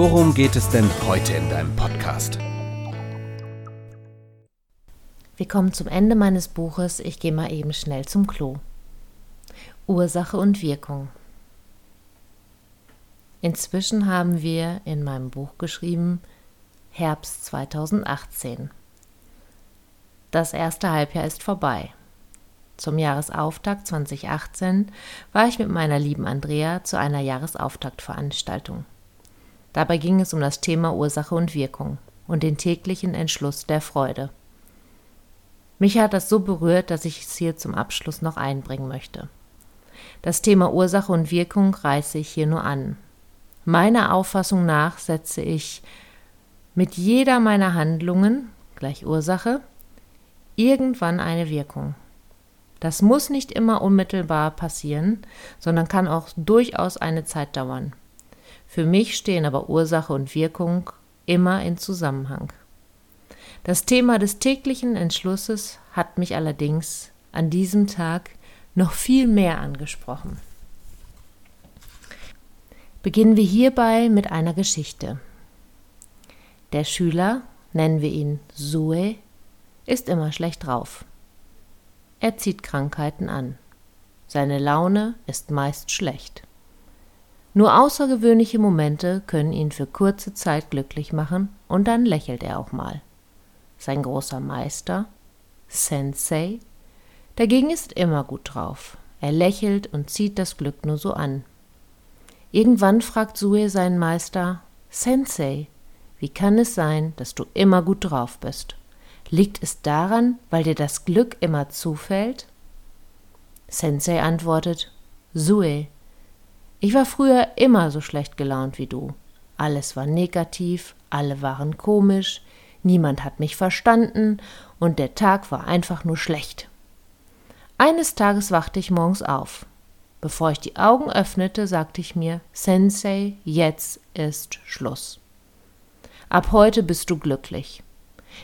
worum geht es denn heute in deinem Podcast? Wir kommen zum Ende meines Buches. Ich gehe mal eben schnell zum Klo. Ursache und Wirkung. Inzwischen haben wir in meinem Buch geschrieben Herbst 2018. Das erste Halbjahr ist vorbei. Zum Jahresauftakt 2018 war ich mit meiner lieben Andrea zu einer Jahresauftaktveranstaltung. Dabei ging es um das Thema Ursache und Wirkung und den täglichen Entschluss der Freude. Mich hat das so berührt, dass ich es hier zum Abschluss noch einbringen möchte. Das Thema Ursache und Wirkung reiße ich hier nur an. Meiner Auffassung nach setze ich mit jeder meiner Handlungen, gleich Ursache, irgendwann eine Wirkung. Das muss nicht immer unmittelbar passieren, sondern kann auch durchaus eine Zeit dauern. Für mich stehen aber Ursache und Wirkung immer in Zusammenhang. Das Thema des täglichen Entschlusses hat mich allerdings an diesem Tag noch viel mehr angesprochen. Beginnen wir hierbei mit einer Geschichte. Der Schüler, nennen wir ihn Sue, ist immer schlecht drauf. Er zieht Krankheiten an. Seine Laune ist meist schlecht. Nur außergewöhnliche Momente können ihn für kurze Zeit glücklich machen und dann lächelt er auch mal. Sein großer Meister, Sensei, dagegen ist immer gut drauf. Er lächelt und zieht das Glück nur so an. Irgendwann fragt Sue seinen Meister, Sensei, wie kann es sein, dass du immer gut drauf bist? Liegt es daran, weil dir das Glück immer zufällt? Sensei antwortet, Sue, ich war früher immer so schlecht gelaunt wie du. Alles war negativ, alle waren komisch, niemand hat mich verstanden und der Tag war einfach nur schlecht. Eines Tages wachte ich morgens auf. Bevor ich die Augen öffnete, sagte ich mir, Sensei, jetzt ist Schluss. Ab heute bist du glücklich.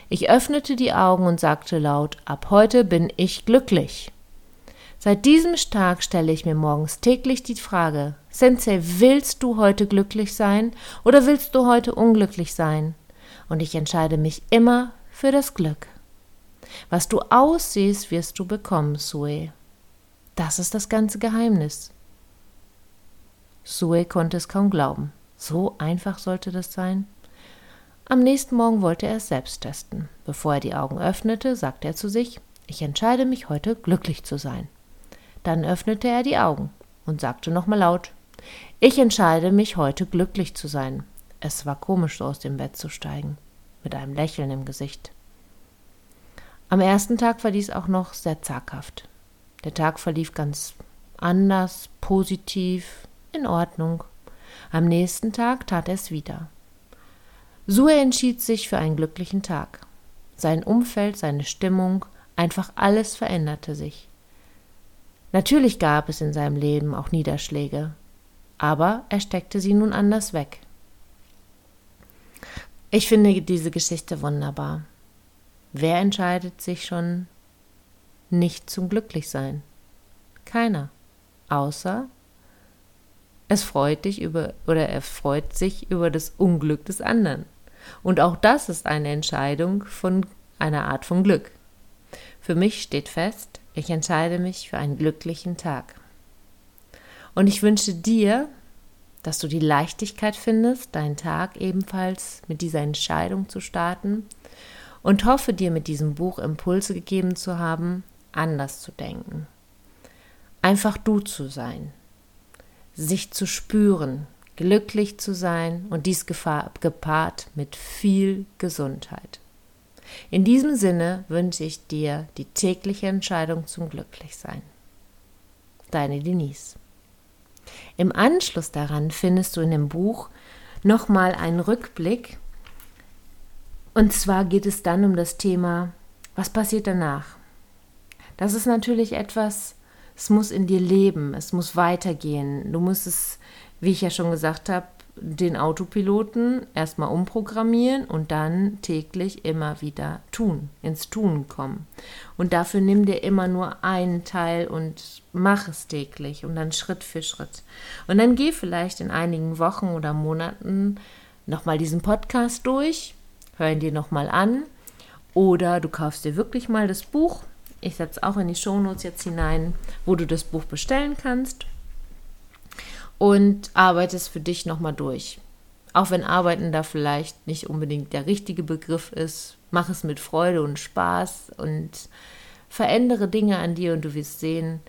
Ich öffnete die Augen und sagte laut Ab heute bin ich glücklich. Seit diesem Tag stelle ich mir morgens täglich die Frage Sensei, willst du heute glücklich sein oder willst du heute unglücklich sein? Und ich entscheide mich immer für das Glück. Was du aussiehst, wirst du bekommen, Sue. Das ist das ganze Geheimnis. Sue konnte es kaum glauben. So einfach sollte das sein. Am nächsten Morgen wollte er es selbst testen. Bevor er die Augen öffnete, sagte er zu sich, ich entscheide mich heute glücklich zu sein. Dann öffnete er die Augen und sagte nochmal laut, ich entscheide mich heute glücklich zu sein. Es war komisch, so aus dem Bett zu steigen, mit einem Lächeln im Gesicht. Am ersten Tag war dies auch noch sehr zaghaft. Der Tag verlief ganz anders, positiv, in Ordnung. Am nächsten Tag tat er es wieder. Sue entschied sich für einen glücklichen Tag. Sein Umfeld, seine Stimmung, einfach alles veränderte sich. Natürlich gab es in seinem Leben auch Niederschläge, aber er steckte sie nun anders weg. Ich finde diese Geschichte wunderbar. Wer entscheidet sich schon nicht zum Glücklichsein? Keiner. Außer es freut dich über oder er freut sich über das Unglück des anderen. Und auch das ist eine Entscheidung von einer Art von Glück. Für mich steht fest, ich entscheide mich für einen glücklichen Tag. Und ich wünsche dir, dass du die Leichtigkeit findest, deinen Tag ebenfalls mit dieser Entscheidung zu starten und hoffe dir mit diesem Buch Impulse gegeben zu haben, anders zu denken. Einfach du zu sein, sich zu spüren, glücklich zu sein und dies gepaart mit viel Gesundheit. In diesem Sinne wünsche ich dir die tägliche Entscheidung zum Glücklichsein. Deine Denise. Im Anschluss daran findest du in dem Buch nochmal einen Rückblick Und zwar geht es dann um das Thema, was passiert danach? Das ist natürlich etwas, es muss in dir leben, es muss weitergehen. Du musst es, wie ich ja schon gesagt habe, den Autopiloten erstmal umprogrammieren und dann täglich immer wieder tun, ins Tun kommen. Und dafür nimm dir immer nur einen Teil und mach es täglich und dann Schritt für Schritt. Und dann geh vielleicht in einigen Wochen oder Monaten nochmal diesen Podcast durch, hör ihn dir nochmal an oder du kaufst dir wirklich mal das Buch. Ich setze auch in die Shownotes jetzt hinein, wo du das Buch bestellen kannst und arbeitest für dich nochmal durch. Auch wenn Arbeiten da vielleicht nicht unbedingt der richtige Begriff ist, mach es mit Freude und Spaß und verändere Dinge an dir und du wirst sehen,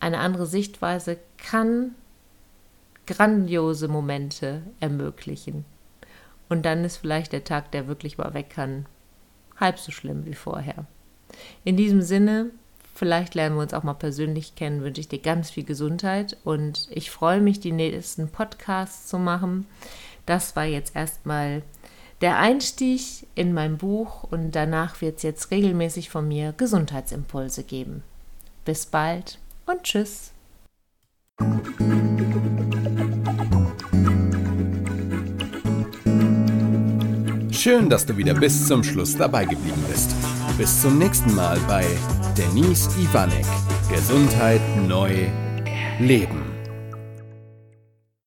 eine andere Sichtweise kann grandiose Momente ermöglichen. Und dann ist vielleicht der Tag, der wirklich mal weg kann, halb so schlimm wie vorher. In diesem Sinne, vielleicht lernen wir uns auch mal persönlich kennen, wünsche ich dir ganz viel Gesundheit und ich freue mich, die nächsten Podcasts zu machen. Das war jetzt erstmal der Einstieg in mein Buch und danach wird es jetzt regelmäßig von mir Gesundheitsimpulse geben. Bis bald und tschüss. Schön, dass du wieder bis zum Schluss dabei geblieben bist. Bis zum nächsten Mal bei Denise Ivanek. Gesundheit neu leben.